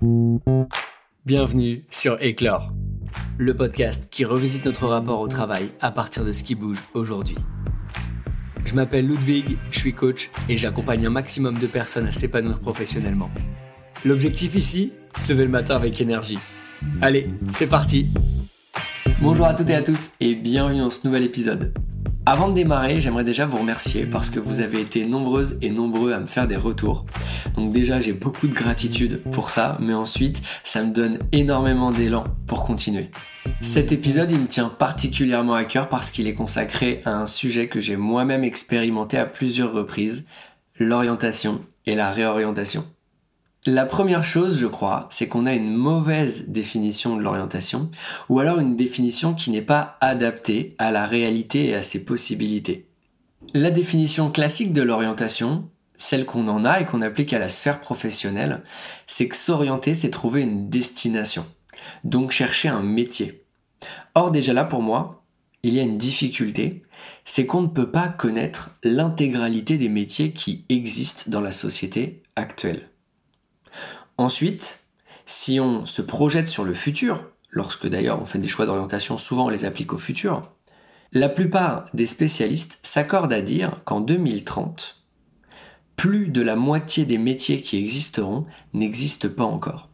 Bienvenue sur Éclore, le podcast qui revisite notre rapport au travail à partir de ce qui bouge aujourd'hui. Je m'appelle Ludwig, je suis coach et j'accompagne un maximum de personnes à s'épanouir professionnellement. L'objectif ici, se lever le matin avec énergie. Allez, c'est parti Bonjour à toutes et à tous et bienvenue dans ce nouvel épisode. Avant de démarrer, j'aimerais déjà vous remercier parce que vous avez été nombreuses et nombreux à me faire des retours. Donc déjà, j'ai beaucoup de gratitude pour ça, mais ensuite, ça me donne énormément d'élan pour continuer. Cet épisode, il me tient particulièrement à cœur parce qu'il est consacré à un sujet que j'ai moi-même expérimenté à plusieurs reprises, l'orientation et la réorientation. La première chose, je crois, c'est qu'on a une mauvaise définition de l'orientation, ou alors une définition qui n'est pas adaptée à la réalité et à ses possibilités. La définition classique de l'orientation, celle qu'on en a et qu'on applique à la sphère professionnelle, c'est que s'orienter, c'est trouver une destination, donc chercher un métier. Or déjà là, pour moi, il y a une difficulté, c'est qu'on ne peut pas connaître l'intégralité des métiers qui existent dans la société actuelle. Ensuite, si on se projette sur le futur, lorsque d'ailleurs on fait des choix d'orientation, souvent on les applique au futur, la plupart des spécialistes s'accordent à dire qu'en 2030, plus de la moitié des métiers qui existeront n'existent pas encore.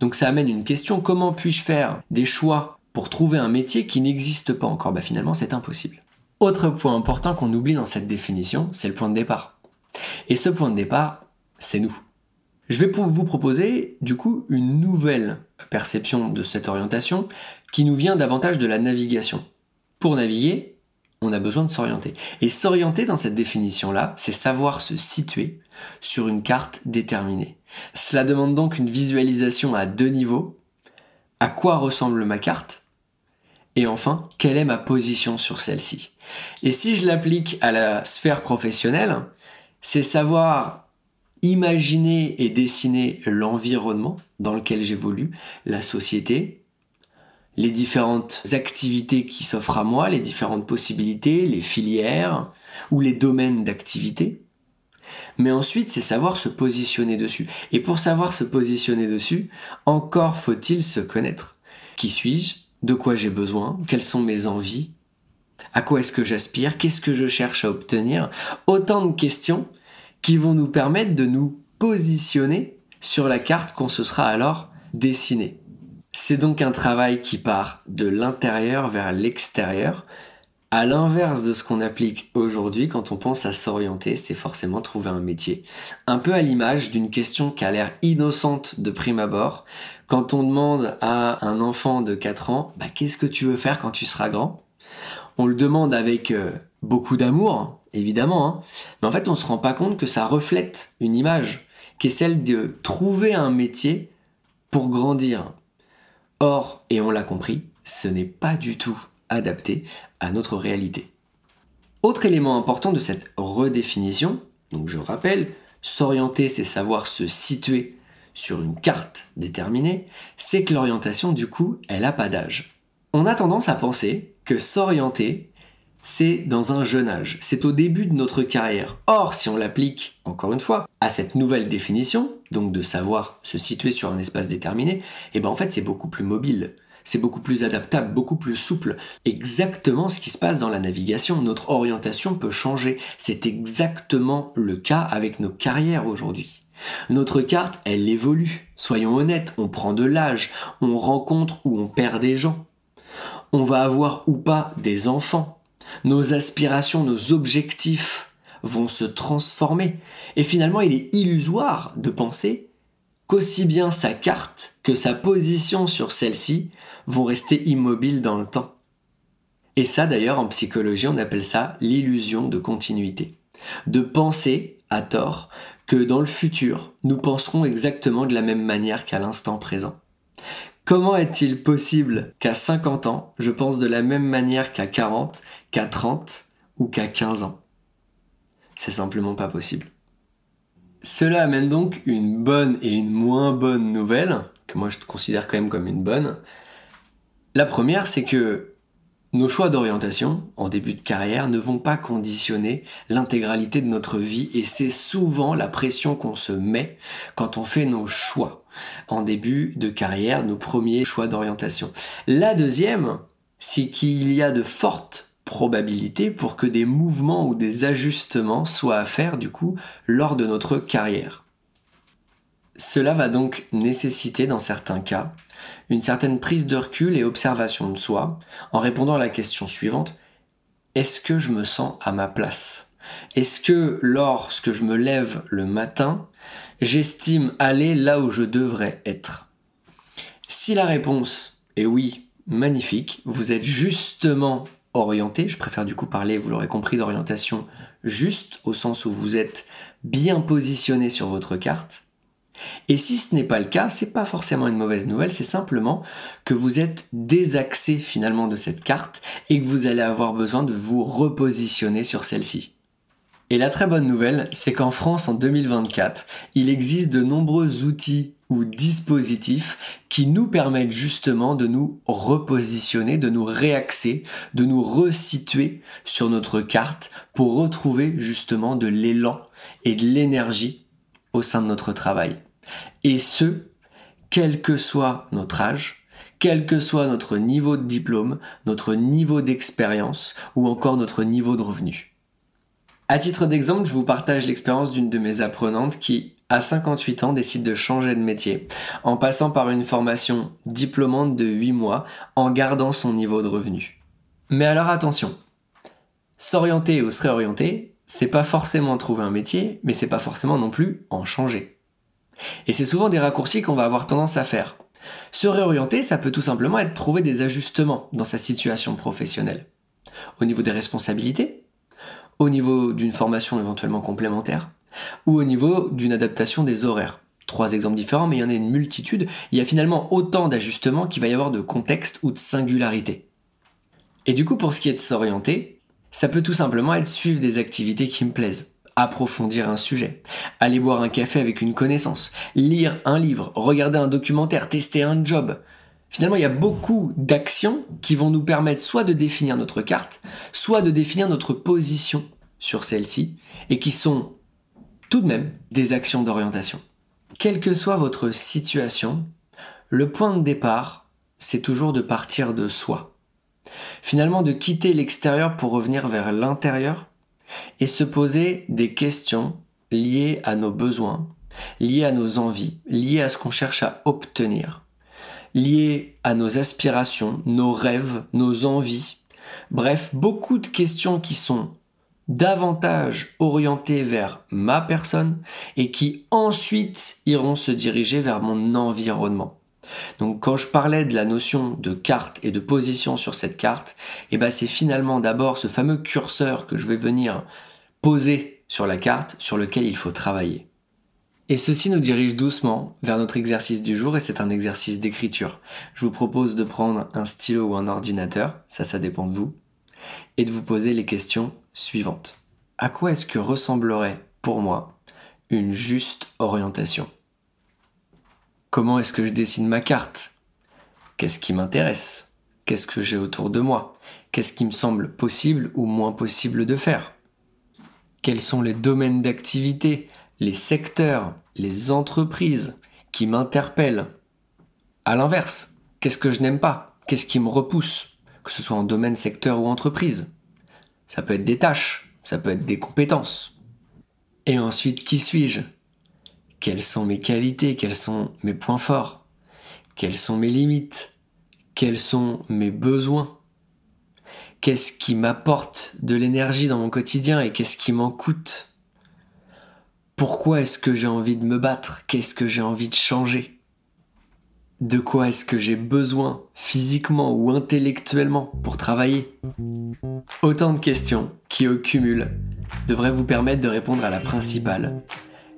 Donc ça amène une question, comment puis-je faire des choix pour trouver un métier qui n'existe pas encore? Bah Finalement c'est impossible. Autre point important qu'on oublie dans cette définition, c'est le point de départ. Et ce point de départ, c'est nous. Je vais vous proposer du coup une nouvelle perception de cette orientation qui nous vient davantage de la navigation. Pour naviguer, on a besoin de s'orienter. Et s'orienter dans cette définition-là, c'est savoir se situer sur une carte déterminée. Cela demande donc une visualisation à deux niveaux. À quoi ressemble ma carte? Et enfin, quelle est ma position sur celle-ci? Et si je l'applique à la sphère professionnelle, c'est savoir imaginer et dessiner l'environnement dans lequel j'évolue, la société, les différentes activités qui s'offrent à moi, les différentes possibilités, les filières ou les domaines d'activité. Mais ensuite, c'est savoir se positionner dessus. Et pour savoir se positionner dessus, encore faut-il se connaître. Qui suis-je? De quoi j'ai besoin? Quelles sont mes envies? À quoi est-ce que j'aspire? Qu'est-ce que je cherche à obtenir? Autant de questions qui vont nous permettre de nous positionner sur la carte qu'on se sera alors dessinée. C'est donc un travail qui part de l'intérieur vers l'extérieur. À l'inverse de ce qu'on applique aujourd'hui quand on pense à s'orienter, c'est forcément trouver un métier. Un peu à l'image d'une question qui a l'air innocente de prime abord. Quand on demande à un enfant de 4 ans, bah, qu'est-ce que tu veux faire quand tu seras grand? On le demande avec euh, beaucoup d'amour, évidemment, hein. mais en fait on se rend pas compte que ça reflète une image qui est celle de trouver un métier pour grandir. Or, et on l'a compris, ce n'est pas du tout adapté à notre réalité. Autre élément important de cette redéfinition, donc je rappelle, s'orienter c'est savoir se situer sur une carte déterminée, c'est que l'orientation du coup, elle n'a pas d'âge. On a tendance à penser que s'orienter, c'est dans un jeune âge, c'est au début de notre carrière. Or, si on l'applique, encore une fois, à cette nouvelle définition, donc de savoir se situer sur un espace déterminé, eh ben en fait c'est beaucoup plus mobile, c'est beaucoup plus adaptable, beaucoup plus souple. Exactement ce qui se passe dans la navigation, notre orientation peut changer. C'est exactement le cas avec nos carrières aujourd'hui. Notre carte, elle évolue. Soyons honnêtes, on prend de l'âge, on rencontre ou on perd des gens. On va avoir ou pas des enfants nos aspirations, nos objectifs vont se transformer. Et finalement, il est illusoire de penser qu'aussi bien sa carte que sa position sur celle-ci vont rester immobiles dans le temps. Et ça d'ailleurs en psychologie on appelle ça l'illusion de continuité. De penser, à tort, que dans le futur nous penserons exactement de la même manière qu'à l'instant présent. Comment est-il possible qu'à 50 ans, je pense de la même manière qu'à 40, qu'à 30 ou qu'à 15 ans? C'est simplement pas possible. Cela amène donc une bonne et une moins bonne nouvelle, que moi je considère quand même comme une bonne. La première, c'est que Nos choix d'orientation en début de carrière ne vont pas conditionner l'intégralité de notre vie et c'est souvent la pression qu'on se met quand on fait nos choix en début de carrière, nos premiers choix d'orientation. La deuxième, c'est qu'il y a de fortes probabilités pour que des mouvements ou des ajustements soient à faire du coup lors de notre carrière. Cela va donc nécessiter dans certains cas une certaine prise de recul et observation de soi en répondant à la question suivante. Est-ce que je me sens à ma place? Est-ce que lorsque je me lève le matin, j'estime aller là où je devrais être? Si la réponse est oui, magnifique, vous êtes justement orienté, je préfère du coup parler, vous l'aurez compris, d'orientation juste, au sens où vous êtes bien positionné sur votre carte, et si ce n'est pas le cas, c'est pas forcément une mauvaise nouvelle, c'est simplement que vous êtes désaxé finalement de cette carte et que vous allez avoir besoin de vous repositionner sur celle-ci. Et la très bonne nouvelle, c'est qu'en France en 2024, il existe de nombreux outils ou dispositifs qui nous permettent justement de nous repositionner, de nous réaxer, de nous resituer sur notre carte pour retrouver justement de l'élan et de l'énergie au sein de notre travail. Et ce, quel que soit notre âge, quel que soit notre niveau de diplôme, notre niveau d'expérience ou encore notre niveau de revenu. À titre d'exemple, je vous partage l'expérience d'une de mes apprenantes qui, à 58 ans, décide de changer de métier en passant par une formation diplômante de 8 mois en gardant son niveau de revenu. Mais alors attention, s'orienter ou se réorienter, c'est pas forcément trouver un métier, mais c'est pas forcément non plus en changer. Et c'est souvent des raccourcis qu'on va avoir tendance à faire. Se réorienter, ça peut tout simplement être trouver des ajustements dans sa situation professionnelle. Au niveau des responsabilités, au niveau d'une formation éventuellement complémentaire, ou au niveau d'une adaptation des horaires. Trois exemples différents, mais il y en a une multitude. Il y a finalement autant d'ajustements qu'il va y avoir de contexte ou de singularité. Et du coup, pour ce qui est de s'orienter, ça peut tout simplement être suivre des activités qui me plaisent approfondir un sujet, aller boire un café avec une connaissance, lire un livre, regarder un documentaire, tester un job. Finalement, il y a beaucoup d'actions qui vont nous permettre soit de définir notre carte, soit de définir notre position sur celle-ci, et qui sont tout de même des actions d'orientation. Quelle que soit votre situation, le point de départ, c'est toujours de partir de soi. Finalement, de quitter l'extérieur pour revenir vers l'intérieur et se poser des questions liées à nos besoins, liées à nos envies, liées à ce qu'on cherche à obtenir, liées à nos aspirations, nos rêves, nos envies. Bref, beaucoup de questions qui sont davantage orientées vers ma personne et qui ensuite iront se diriger vers mon environnement. Donc quand je parlais de la notion de carte et de position sur cette carte, eh ben c'est finalement d'abord ce fameux curseur que je vais venir poser sur la carte sur lequel il faut travailler. Et ceci nous dirige doucement vers notre exercice du jour et c'est un exercice d'écriture. Je vous propose de prendre un stylo ou un ordinateur, ça ça dépend de vous, et de vous poser les questions suivantes. À quoi est-ce que ressemblerait pour moi une juste orientation? Comment est-ce que je dessine ma carte? Qu'est-ce qui m'intéresse? Qu'est-ce que j'ai autour de moi? Qu'est-ce qui me semble possible ou moins possible de faire? Quels sont les domaines d'activité, les secteurs, les entreprises qui m'interpellent? À l'inverse, qu'est-ce que je n'aime pas? Qu'est-ce qui me repousse? Que ce soit en domaine, secteur ou entreprise? Ça peut être des tâches, ça peut être des compétences. Et ensuite, qui suis-je? Quelles sont mes qualités, quels sont mes points forts, quelles sont mes limites, quels sont mes besoins, qu'est-ce qui m'apporte de l'énergie dans mon quotidien et qu'est-ce qui m'en coûte? Pourquoi est-ce que j'ai envie de me battre? Qu'est-ce que j'ai envie de changer? De quoi est-ce que j'ai besoin physiquement ou intellectuellement pour travailler? Autant de questions qui au cumul devraient vous permettre de répondre à la principale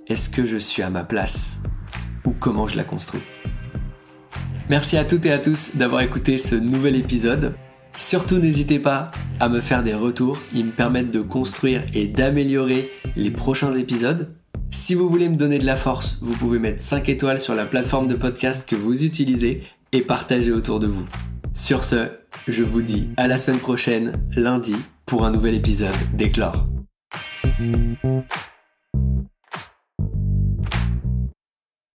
est-ce que je suis à ma place Ou comment je la construis Merci à toutes et à tous d'avoir écouté ce nouvel épisode. Surtout n'hésitez pas à me faire des retours, ils me permettent de construire et d'améliorer les prochains épisodes. Si vous voulez me donner de la force, vous pouvez mettre 5 étoiles sur la plateforme de podcast que vous utilisez et partager autour de vous. Sur ce, je vous dis à la semaine prochaine, lundi, pour un nouvel épisode d'Éclore.